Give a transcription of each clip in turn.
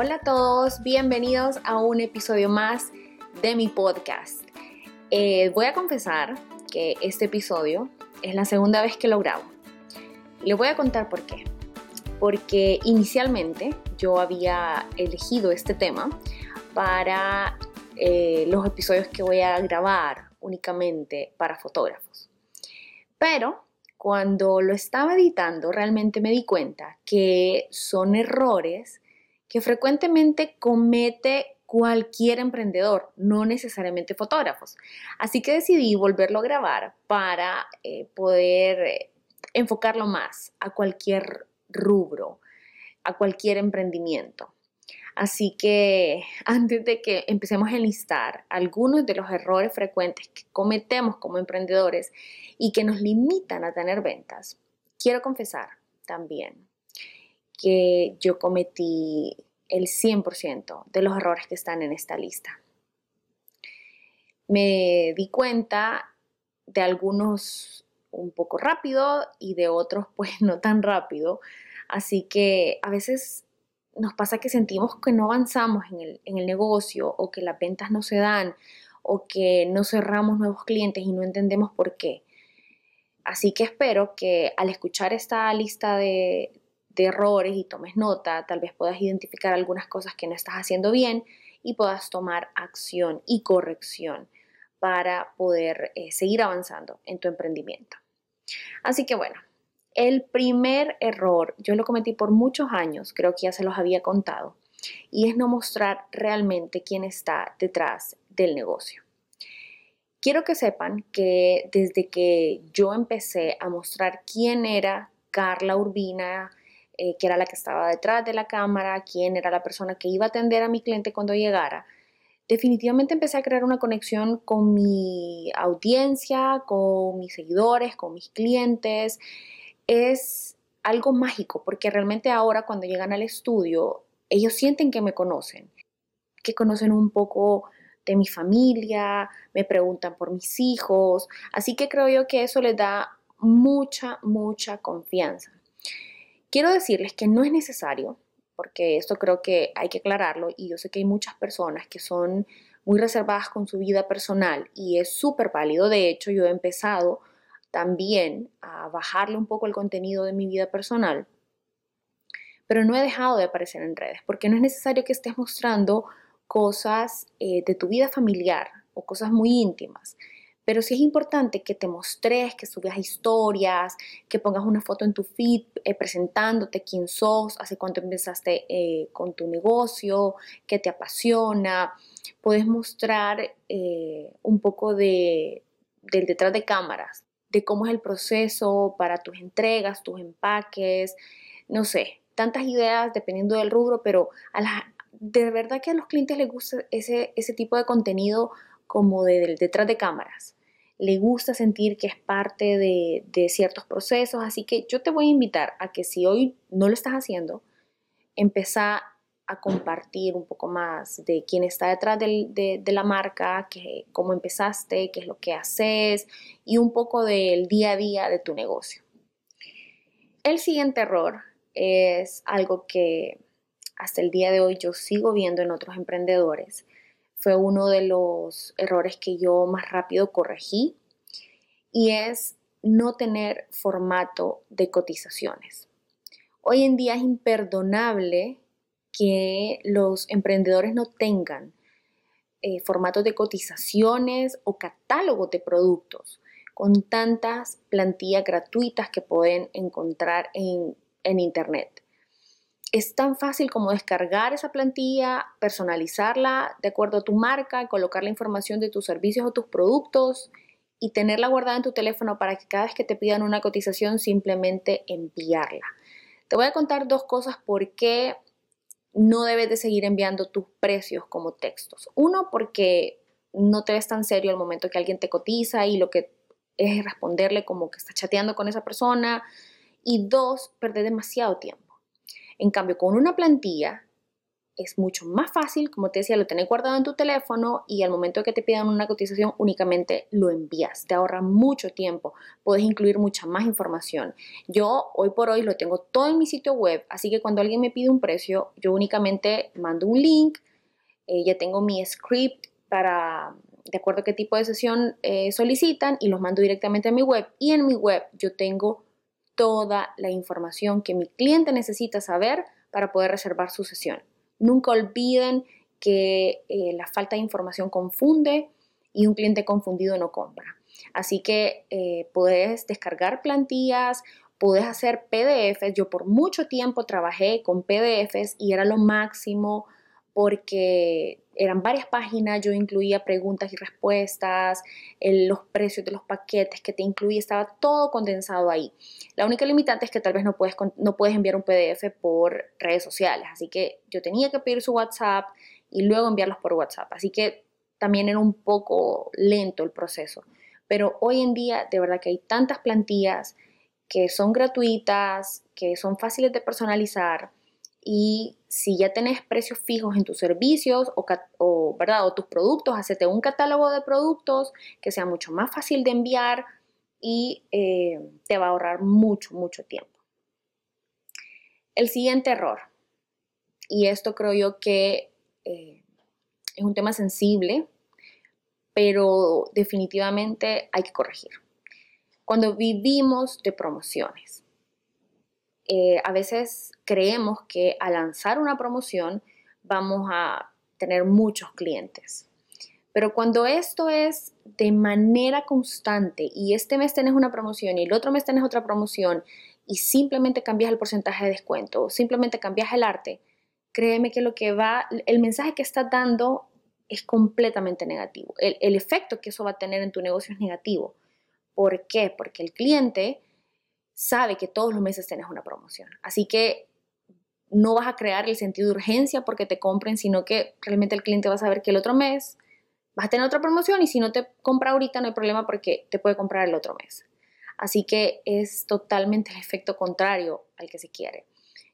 Hola a todos, bienvenidos a un episodio más de mi podcast. Eh, voy a confesar que este episodio es la segunda vez que lo grabo. Les voy a contar por qué. Porque inicialmente yo había elegido este tema para eh, los episodios que voy a grabar únicamente para fotógrafos. Pero cuando lo estaba editando realmente me di cuenta que son errores que frecuentemente comete cualquier emprendedor, no necesariamente fotógrafos. Así que decidí volverlo a grabar para eh, poder eh, enfocarlo más a cualquier rubro, a cualquier emprendimiento. Así que antes de que empecemos a enlistar algunos de los errores frecuentes que cometemos como emprendedores y que nos limitan a tener ventas, quiero confesar también que yo cometí el 100% de los errores que están en esta lista. Me di cuenta de algunos un poco rápido y de otros pues no tan rápido. Así que a veces nos pasa que sentimos que no avanzamos en el, en el negocio o que las ventas no se dan o que no cerramos nuevos clientes y no entendemos por qué. Así que espero que al escuchar esta lista de, errores y tomes nota, tal vez puedas identificar algunas cosas que no estás haciendo bien y puedas tomar acción y corrección para poder eh, seguir avanzando en tu emprendimiento. Así que bueno, el primer error, yo lo cometí por muchos años, creo que ya se los había contado, y es no mostrar realmente quién está detrás del negocio. Quiero que sepan que desde que yo empecé a mostrar quién era Carla Urbina, eh, que era la que estaba detrás de la cámara, quién era la persona que iba a atender a mi cliente cuando llegara, definitivamente empecé a crear una conexión con mi audiencia, con mis seguidores, con mis clientes. Es algo mágico porque realmente ahora cuando llegan al estudio, ellos sienten que me conocen, que conocen un poco de mi familia, me preguntan por mis hijos, así que creo yo que eso les da mucha, mucha confianza. Quiero decirles que no es necesario, porque esto creo que hay que aclararlo y yo sé que hay muchas personas que son muy reservadas con su vida personal y es súper válido. De hecho, yo he empezado también a bajarle un poco el contenido de mi vida personal, pero no he dejado de aparecer en redes, porque no es necesario que estés mostrando cosas eh, de tu vida familiar o cosas muy íntimas. Pero sí es importante que te mostres, que subas historias, que pongas una foto en tu feed eh, presentándote quién sos, hace cuánto empezaste eh, con tu negocio, qué te apasiona. Puedes mostrar eh, un poco de, del detrás de cámaras, de cómo es el proceso para tus entregas, tus empaques, no sé, tantas ideas dependiendo del rubro, pero a la, de verdad que a los clientes les gusta ese, ese tipo de contenido como de, detrás de cámaras le gusta sentir que es parte de, ciertos procesos. Así que yo te voy a invitar a que si hoy no lo estás haciendo, empezá a compartir un poco más de quién está detrás de, la marca, que, cómo empezaste, qué es lo que haces y un poco del día a día de tu negocio. El siguiente error es algo que hasta el día de hoy yo sigo viendo en otros emprendedores fue uno de los errores que yo más rápido corregí y es no tener formato de cotizaciones. Hoy en día es imperdonable que los emprendedores no tengan eh, formatos de cotizaciones o catálogos de productos con tantas plantillas gratuitas que pueden encontrar en, en Internet es tan fácil como descargar esa plantilla, personalizarla de acuerdo a tu marca, colocar la información de tus servicios o tus productos y tenerla guardada en tu teléfono para que cada vez que te pidan una cotización simplemente enviarla. Te voy a contar dos cosas por qué no debes de seguir enviando tus precios como textos. Uno, porque no te ves tan serio al momento que alguien te cotiza y lo que es responderle como que estás chateando con esa persona. Y dos, perder demasiado tiempo. En cambio, con una plantilla, es mucho más fácil, como te decía, lo tenés guardado en tu teléfono y al momento que te pidan una cotización únicamente lo envías. Te ahorra mucho tiempo, puedes incluir mucha más información. Yo hoy por hoy lo tengo todo en mi sitio web, así que cuando alguien me pide un precio, yo únicamente mando un link, eh, ya tengo mi script para, de acuerdo a qué tipo de sesión eh, solicitan y los mando directamente a mi web. Y en mi web yo tengo toda la información que mi cliente necesita saber para poder reservar su sesión. Nunca olviden que eh, la falta de información confunde y un cliente confundido no compra. Así que eh, puedes descargar plantillas, puedes hacer PDFs. Yo por mucho tiempo trabajé con PDFs y era lo máximo porque eran varias páginas, yo incluía preguntas y respuestas, los precios de los paquetes que te incluía, estaba todo condensado ahí. La única limitante es que tal vez no puedes, no puedes enviar un PDF por redes sociales, así que yo tenía que pedir su WhatsApp y luego enviarlos por WhatsApp, así que también era un poco lento el proceso. Pero hoy en día, de verdad que hay tantas plantillas que son gratuitas, que son fáciles de personalizar, y si ya tenés precios fijos en tus servicios o, ¿verdad? o tus productos, hacete un catálogo de productos que sea mucho más fácil de enviar y eh, te va a ahorrar mucho, mucho tiempo. El siguiente error, y esto creo yo que eh, es un tema sensible, pero definitivamente hay que corregir. Cuando vivimos de promociones, eh, a veces creemos que al lanzar una promoción vamos a tener muchos clientes. Pero cuando esto es de manera constante y este mes tenés una promoción y el otro mes tenés otra promoción y simplemente cambias el porcentaje de descuento o simplemente cambias el arte, créeme que lo que va, el mensaje que estás dando es completamente negativo. El, el efecto que eso va a tener en tu negocio es negativo. ¿Por qué? Porque el cliente sabe que todos los meses tienes una promoción. Así que no vas a crear el sentido de urgencia porque te compren, sino que realmente el cliente va a saber que el otro mes vas a tener otra promoción y si no te compra ahorita no hay problema porque te puede comprar el otro mes. Así que es totalmente el efecto contrario al que se quiere.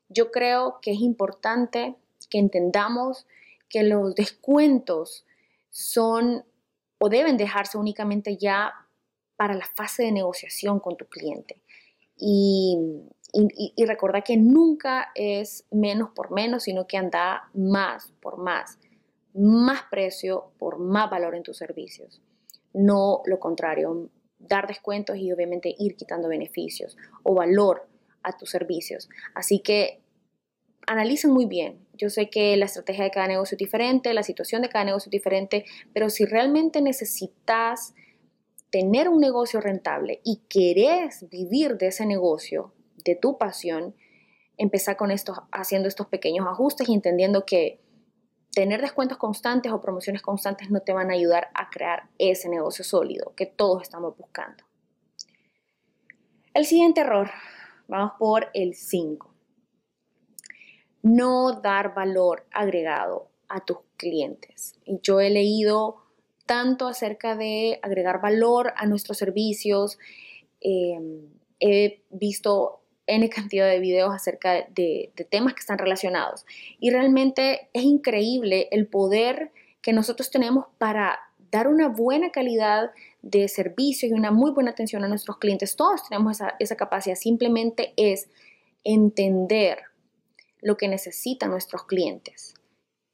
Yo creo que es importante que entendamos que los descuentos son o deben dejarse únicamente ya para la fase de negociación con tu cliente. Y, y, recordar que nunca es menos por menos, sino que anda más por más. Más precio por más valor en tus servicios. No lo contrario, dar descuentos y obviamente ir quitando beneficios o valor a tus servicios. Así que analicen muy bien. Yo sé que la estrategia de cada negocio es diferente, la situación de cada negocio es diferente, pero si realmente necesitas tener un negocio rentable y querés vivir de ese negocio, de tu pasión, empezar con estos, haciendo estos pequeños ajustes y entendiendo que tener descuentos constantes o promociones constantes no te van a ayudar a crear ese negocio sólido que todos estamos buscando. El siguiente error, vamos por el 5. No dar valor agregado a tus clientes. Y yo he leído tanto acerca de agregar valor a nuestros servicios. Em, he visto N cantidad de videos acerca de, temas que están relacionados. Y realmente es increíble el poder que nosotros tenemos para dar una buena calidad de servicio y una muy buena atención a nuestros clientes. Todos tenemos esa capacidad. Simplemente es entender lo que necesitan nuestros clientes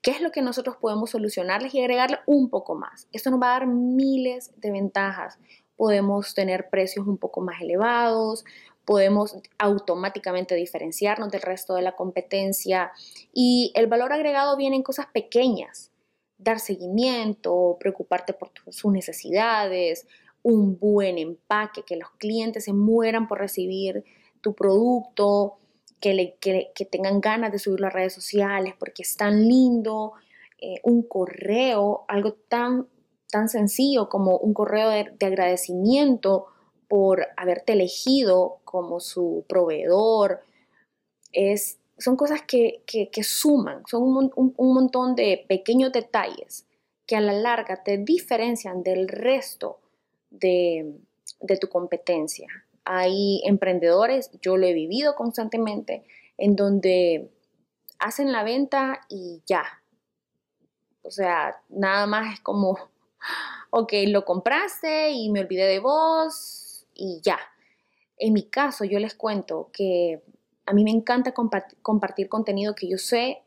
qué es lo que nosotros podemos solucionarles y agregarle un poco más. Esto nos va a dar miles de ventajas. Podemos tener precios un poco más elevados, podemos automáticamente diferenciarnos del resto de la competencia y el valor agregado viene en cosas pequeñas. Dar seguimiento, preocuparte por sus necesidades, un buen empaque, que los clientes se mueran por recibir tu producto, que, tengan ganas de subirlo a redes sociales porque es tan lindo, eh, un correo, algo tan, tan sencillo como un correo de, agradecimiento por haberte elegido como su proveedor. Es, son cosas que, suman, son un, montón de pequeños detalles que a la larga te diferencian del resto de, de tu competencia. Hay emprendedores, yo lo he vivido constantemente, en donde hacen la venta y ya. O sea, nada más es como, ok, lo compraste y me olvidé de vos y ya. En mi caso, yo les cuento que a mí me encanta compartir contenido que yo sé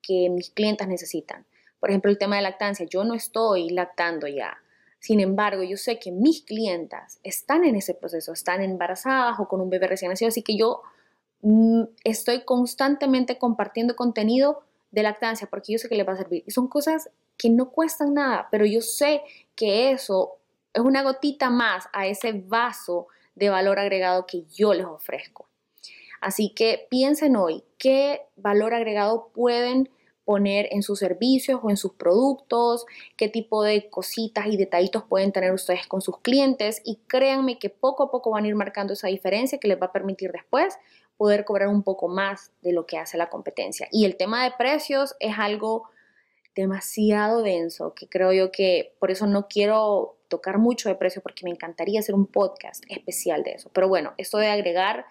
que mis clientes necesitan. Por ejemplo, el tema de lactancia. Yo no estoy lactando ya. Sin embargo, yo sé que mis clientas están en ese proceso, están embarazadas o con un bebé recién nacido, así que yo mm, estoy constantemente compartiendo contenido de lactancia porque yo sé que les va a servir. Y son cosas que no cuestan nada, pero yo sé que eso es una gotita más a ese vaso de valor agregado que yo les ofrezco. Así que piensen hoy qué valor agregado pueden poner en sus servicios o en sus productos, qué tipo de cositas y detallitos pueden tener ustedes con sus clientes y créanme que poco a poco van a ir marcando esa diferencia que les va a permitir después poder cobrar un poco más de lo que hace la competencia. Y el tema de precios es algo demasiado denso, que creo yo que por eso no quiero tocar mucho de precio porque me encantaría hacer un podcast especial de eso. Pero bueno, esto de agregar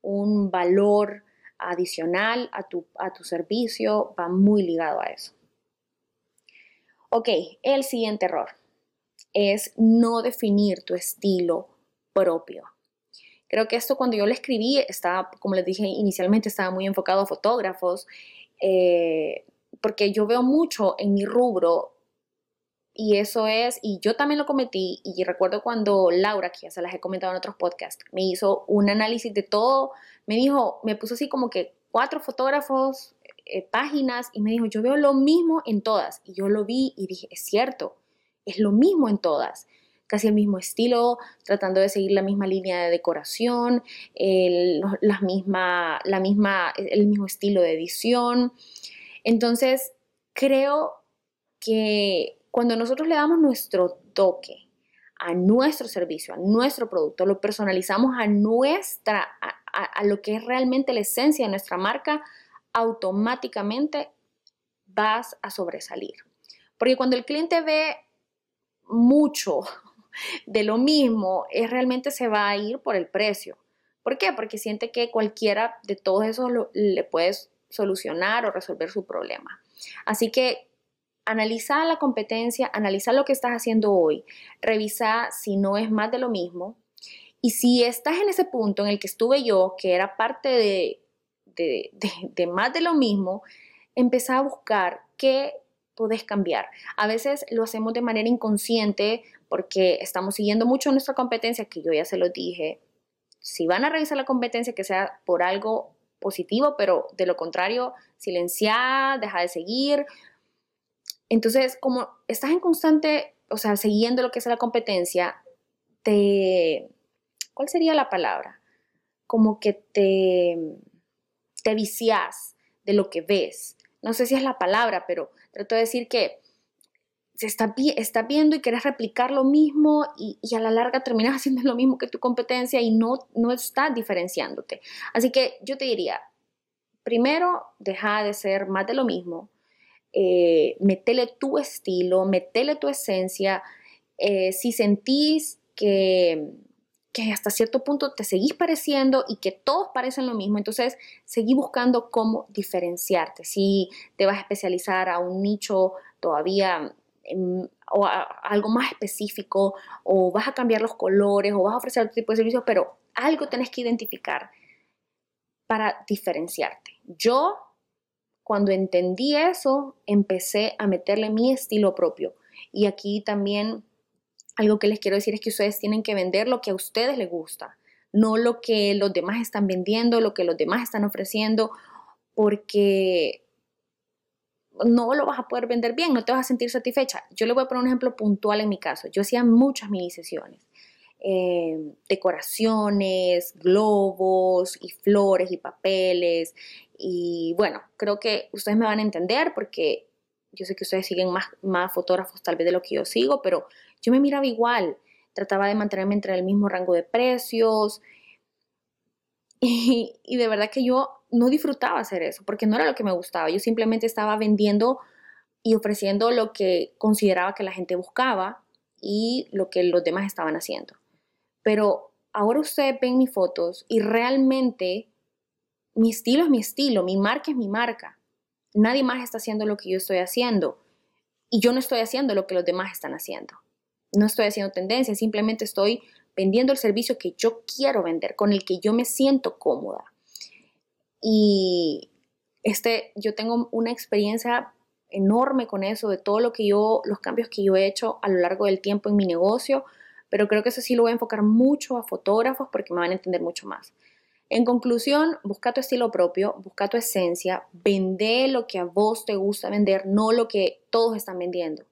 un valor adicional a tu, a tu servicio va muy ligado a eso. Ok, el siguiente error es no definir tu estilo propio. Creo que esto cuando yo lo escribí, estaba, como les dije inicialmente, estaba muy enfocado a fotógrafos, eh, porque yo veo mucho en mi rubro y eso es, y yo también lo cometí, y recuerdo cuando Laura, que ya se las he comentado en otros podcasts, me hizo un análisis de todo, me dijo, me puso así como que cuatro fotógrafos, eh, páginas, y me dijo, yo veo lo mismo en todas. Y yo lo vi y dije, es cierto, es lo mismo en todas. Casi el mismo estilo, tratando de seguir la misma línea de decoración, el, la misma, la misma, el mismo estilo de edición. Entonces, creo que cuando nosotros le damos nuestro toque a nuestro servicio, a nuestro producto, lo personalizamos a nuestra, lo que es realmente la esencia de nuestra marca, automáticamente vas a sobresalir. Porque cuando el cliente ve mucho de lo mismo, es realmente se va a ir por el precio. ¿Por qué? Porque siente que cualquiera de todos esos le puedes solucionar o resolver su problema. Así que analiza la competencia, analiza lo que estás haciendo hoy, revisa si no es más de lo mismo. Y si estás en ese punto en el que estuve yo, que era parte de, de, más de lo mismo, empezá a buscar qué puedes cambiar. A veces lo hacemos de manera inconsciente porque estamos siguiendo mucho nuestra competencia, que yo ya se lo dije. Si van a revisar la competencia, que sea por algo positivo, pero de lo contrario, silenciar, deja de seguir, entonces, como estás en constante, o sea, siguiendo lo que es la competencia, te, ¿cuál sería la palabra? Como que te, te vicias de lo que ves. No sé si es la palabra, pero trato de decir que se está, viendo y quieres replicar lo mismo y, y, a la larga terminas haciendo lo mismo que tu competencia y no, no estás diferenciándote. Así que yo te diría, primero, deja de ser más de lo mismo eh, metele tu estilo, metele tu esencia. Eh, si sentís que, que hasta cierto punto te seguís pareciendo y que todos parecen lo mismo, entonces seguí buscando cómo diferenciarte. Si te vas a especializar a un nicho todavía o a, algo más específico, o vas a cambiar los colores, o vas a ofrecer otro tipo de servicios, pero algo tenés que identificar para diferenciarte. Yo cuando entendí eso, empecé a meterle mi estilo propio. Y aquí también algo que les quiero decir es que ustedes tienen que vender lo que a ustedes les gusta, no lo que los demás están vendiendo, lo que los demás están ofreciendo, porque no lo vas a poder vender bien, no te vas a sentir satisfecha. Yo le voy a poner un ejemplo puntual en mi caso. Yo hacía muchas mini sesiones eh, decoraciones, globos y flores y papeles. Y bueno, creo que ustedes me van a entender porque yo sé que ustedes siguen más, más fotógrafos tal vez de lo que yo sigo, pero yo me miraba igual. Trataba de mantenerme entre el mismo rango de precios. Y, de verdad que yo no disfrutaba hacer eso porque no era lo que me gustaba. Yo simplemente estaba vendiendo y ofreciendo lo que consideraba que la gente buscaba y lo que los demás estaban haciendo. Pero ahora ustedes ven mis fotos y realmente mi estilo es mi estilo, mi marca es mi marca. Nadie más está haciendo lo que yo estoy haciendo y yo no estoy haciendo lo que los demás están haciendo. No estoy haciendo tendencia, simplemente estoy vendiendo el servicio que yo quiero vender, con el que yo me siento cómoda. Y este, yo tengo una experiencia enorme con eso, de todo lo que yo, los cambios que yo he hecho a lo largo del tiempo en mi negocio, pero creo que eso sí lo voy a enfocar mucho a fotógrafos porque me van a entender mucho más. En conclusión, busca tu estilo propio, busca tu esencia, vende lo que a vos te gusta vender, no lo que todos están vendiendo.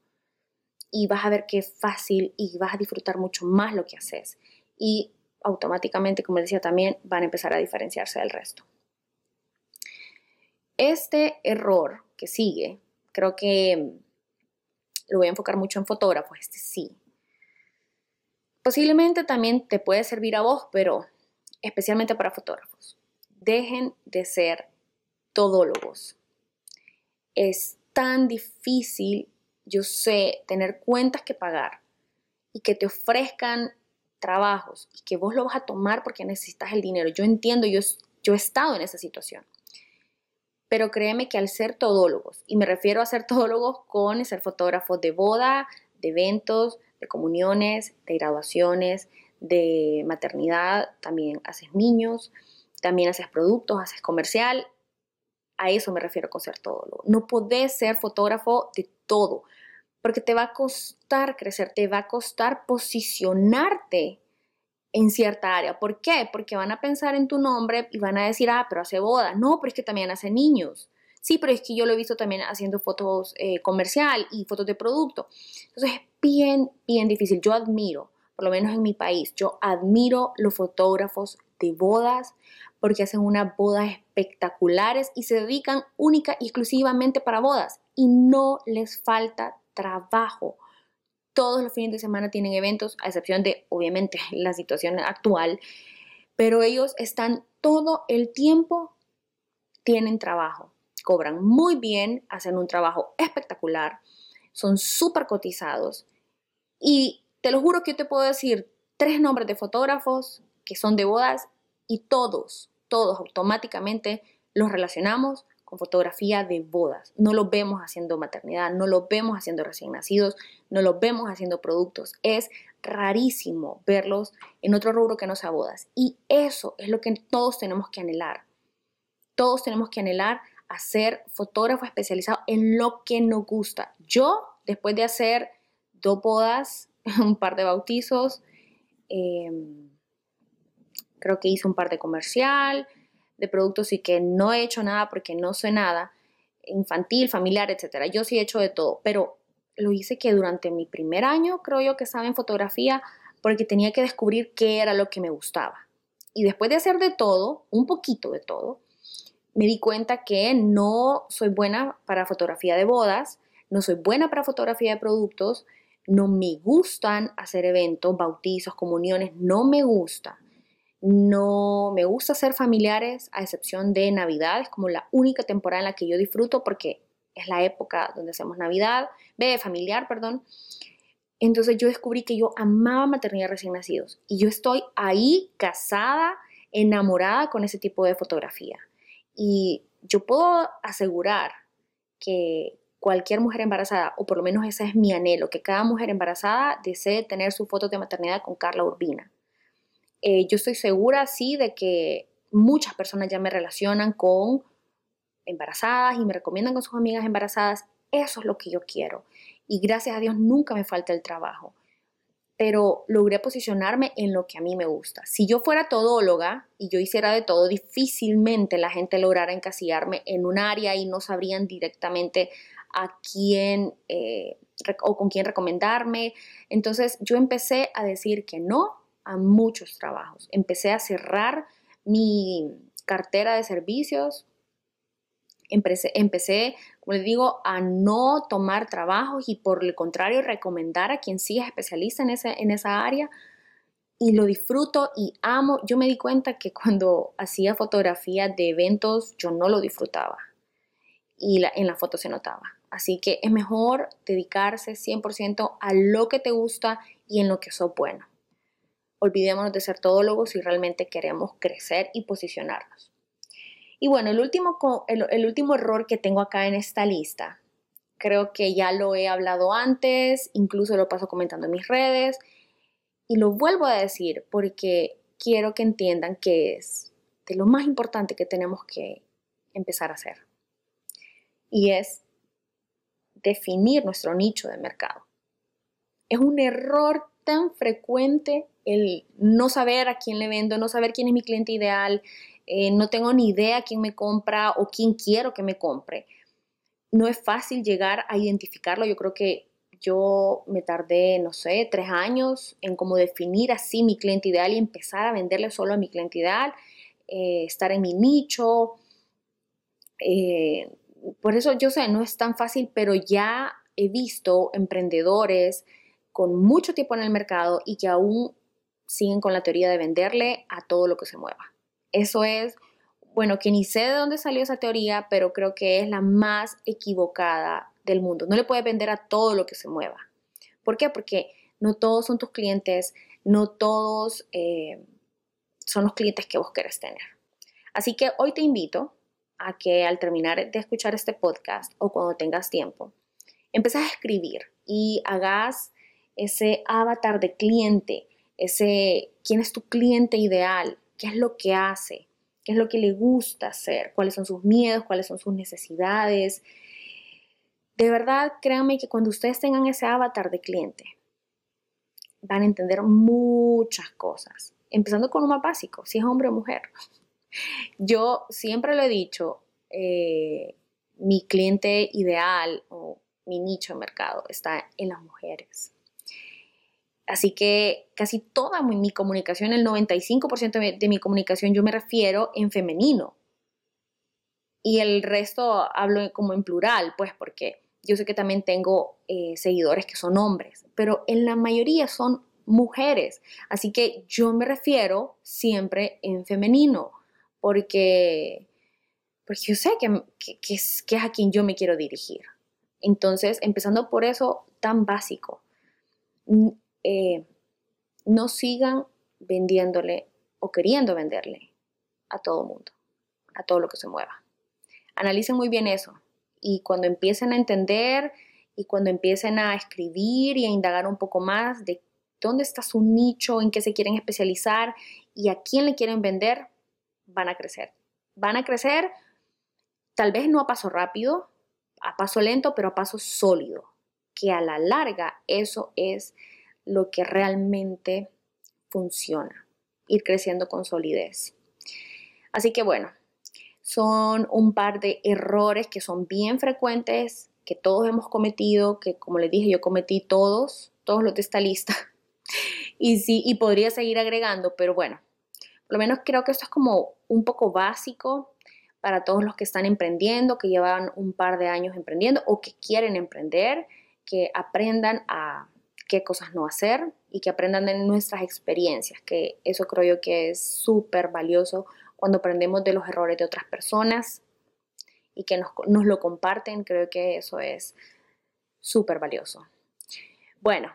Y vas a ver qué fácil y vas a disfrutar mucho más lo que haces. Y automáticamente, como decía también, van a empezar a diferenciarse del resto. Este error que sigue Creo que lo voy a enfocar mucho en fotógrafos, este sí. Posiblemente también te puede servir a vos, pero especialmente para fotógrafos. Dejen de ser todólogos. Es tan difícil, yo sé, tener cuentas que pagar y que te ofrezcan trabajos y que vos lo vas a tomar porque necesitas el dinero. Yo entiendo, yo, yo he estado en esa situación. Pero créeme que al ser todólogos, y me refiero a ser todólogos con ser fotógrafos de boda, de eventos, de comuniones, de graduaciones, de maternidad, también haces niños, también haces productos, haces comercial. A eso me refiero con ser todólogo. No podés ser fotógrafo de todo, porque te va a costar crecer, te va a costar posicionarte en cierta área. ¿Por qué? Porque van a pensar en tu nombre y van a decir, ah, pero hace bodas. No, pero es que también hace niños. Sí, pero es que yo lo he visto también haciendo fotos eh, comercial y fotos de producto. Entonces es bien, bien difícil. Yo admiro, por lo menos en mi país, yo admiro los fotógrafos de bodas porque hacen unas bodas espectaculares y se dedican única y exclusivamente para bodas y no les falta trabajo. Todos los fines de semana tienen eventos, a excepción de, obviamente, la situación actual, pero ellos están todo el tiempo, tienen trabajo, cobran muy bien, hacen un trabajo espectacular, son súper cotizados y te lo juro que yo te puedo decir tres nombres de fotógrafos que son de bodas y todos, todos automáticamente los relacionamos con fotografía de bodas. No lo vemos haciendo maternidad, no lo vemos haciendo recién nacidos, no lo vemos haciendo productos. Es rarísimo verlos en otro rubro que no sea bodas. Y eso es lo que todos tenemos que anhelar. Todos tenemos que anhelar a ser fotógrafo especializado en lo que nos gusta. Yo, después de hacer dos bodas, un par de bautizos, em, creo que hice un par de comercial, de productos y que no he hecho nada porque no sé nada, infantil, familiar, etcétera. Yo sí he hecho de todo, pero lo hice que durante mi primer año, creo yo que estaba en fotografía, porque tenía que descubrir qué era lo que me gustaba. Y después de hacer de todo, un poquito de todo, me di cuenta que no soy buena para fotografía de bodas, no soy buena para fotografía de productos, no me gustan hacer eventos, bautizos, comuniones, no me gusta. No me gusta ser familiares, a excepción de Navidad, es como la única temporada en la que yo disfruto porque es la época donde hacemos Navidad, ve familiar, perdón. Entonces yo descubrí que yo amaba maternidad recién nacidos y yo estoy ahí casada, enamorada con ese tipo de fotografía. Y yo puedo asegurar que cualquier mujer embarazada, o por lo menos ese es mi anhelo, que cada mujer embarazada desee tener su foto de maternidad con Carla Urbina. Eh, yo estoy segura, sí, de que muchas personas ya me relacionan con embarazadas y me recomiendan con sus amigas embarazadas. Eso es lo que yo quiero. Y gracias a Dios nunca me falta el trabajo. Pero logré posicionarme en lo que a mí me gusta. Si yo fuera todóloga y yo hiciera de todo, difícilmente la gente lograra encasillarme en un área y no sabrían directamente a quién eh, o con quién recomendarme. Entonces yo empecé a decir que no a muchos trabajos. Empecé a cerrar mi cartera de servicios. Empecé, empecé, como les digo, a no tomar trabajos y por el contrario recomendar a quien sí es especialista en, ese, en esa área. Y lo disfruto y amo. Yo me di cuenta que cuando hacía fotografía de eventos yo no lo disfrutaba. Y en la foto se notaba. Así que es mejor dedicarse 100% a lo que te gusta y en lo que sos bueno. Olvidémonos de ser todólogos si realmente queremos crecer y posicionarnos. Y bueno, el último, el, último error que tengo acá en esta lista, creo que ya lo he hablado antes, incluso lo paso comentando en mis redes, y lo vuelvo a decir porque quiero que entiendan que es de lo más importante que tenemos que empezar a hacer. Y es definir nuestro nicho de mercado. Es un error tan frecuente el no saber a quién le vendo, no saber quién es mi cliente ideal, eh, no tengo ni idea quién me compra o quién quiero que me compre. No es fácil llegar a identificarlo. Yo creo que yo me tardé, no sé, tres años en cómo definir así mi cliente ideal y empezar a venderle solo a mi cliente ideal, eh, estar en mi nicho. Eh, por eso yo sé, no es tan fácil, pero ya he visto emprendedores con mucho tiempo en el mercado y que aún siguen con la teoría de venderle a todo lo que se mueva. Eso es, bueno, que ni sé de dónde salió esa teoría, pero creo que es la más equivocada del mundo. No le puedes vender a todo lo que se mueva. ¿Por qué? Porque no todos son tus clientes, no todos eh, son los clientes que vos querés tener. Así que hoy te invito a que al terminar de escuchar este podcast o cuando tengas tiempo, empieces a escribir y hagas ese avatar de cliente, ese quién es tu cliente ideal, qué es lo que hace, qué es lo que le gusta hacer, cuáles son sus miedos, cuáles son sus necesidades. De verdad, créanme que cuando ustedes tengan ese avatar de cliente, van a entender muchas cosas, empezando con lo más básico, si es hombre o mujer. Yo siempre lo he dicho, eh, mi cliente ideal o mi nicho de mercado está en las mujeres. Así que casi toda mi, comunicación, el 95% de mi comunicación yo me refiero en femenino. Y el resto hablo como en plural, pues porque yo sé que también tengo eh, seguidores que son hombres, pero en la mayoría son mujeres. Así que yo me refiero siempre en femenino, porque, porque yo sé que, es, que es a quien yo me quiero dirigir. Entonces, empezando por eso tan básico, eh, no sigan vendiéndole o queriendo venderle a todo mundo, a todo lo que se mueva. Analicen muy bien eso y cuando empiecen a entender y cuando empiecen a escribir y a indagar un poco más de dónde está su nicho, en qué se quieren especializar y a quién le quieren vender, van a crecer. Van a crecer tal vez no a paso rápido, a paso lento, pero a paso sólido, que a la larga eso es lo que realmente funciona, ir creciendo con solidez. Así que bueno, son un par de errores que son bien frecuentes, que todos hemos cometido, que como les dije, yo cometí todos, todos los de esta lista. Y sí, y podría seguir agregando, pero bueno, por lo menos creo que esto es como un poco básico para todos los que están emprendiendo, que llevan un par de años emprendiendo o que quieren emprender, que aprendan a qué cosas no hacer y que aprendan de nuestras experiencias, que eso creo yo que es súper valioso cuando aprendemos de los errores de otras personas y que nos, nos lo comparten, creo que eso es súper valioso. Bueno,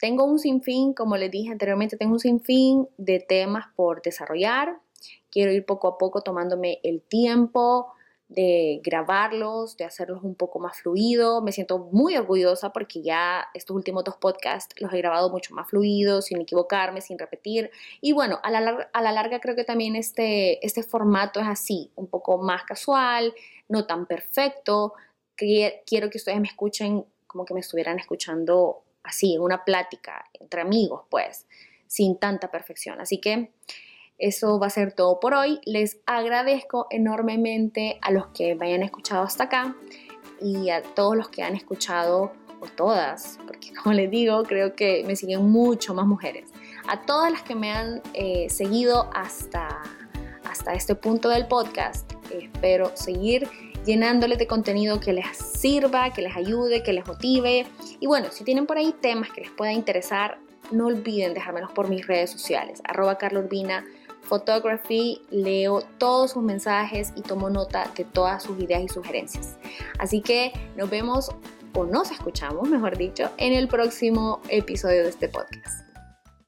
tengo un sinfín, como les dije anteriormente, tengo un sinfín de temas por desarrollar. Quiero ir poco a poco tomándome el tiempo, de grabarlos, de hacerlos un poco más fluido. Me siento muy orgullosa porque ya estos últimos dos podcasts los he grabado mucho más fluidos, sin equivocarme, sin repetir. Y bueno, a la, a la larga creo que también este, este formato es así, un poco más casual, no tan perfecto. Quiero que ustedes me escuchen como que me estuvieran escuchando así, en una plática entre amigos, pues, sin tanta perfección. Así que eso va a ser todo por hoy. Les agradezco enormemente a los que me hayan escuchado hasta acá y a todos los que han escuchado, o todas, porque como les digo, creo que me siguen mucho más mujeres. A todas las que me han eh, seguido hasta, hasta este punto del podcast, espero seguir llenándoles de contenido que les sirva, que les ayude, que les motive. Y bueno, si tienen por ahí temas que les pueda interesar, no olviden dejármelos por mis redes sociales, arroba Photography, leo todos sus mensajes y tomo nota de todas sus ideas y sugerencias. Así que nos vemos o nos escuchamos, mejor dicho, en el próximo episodio de este podcast.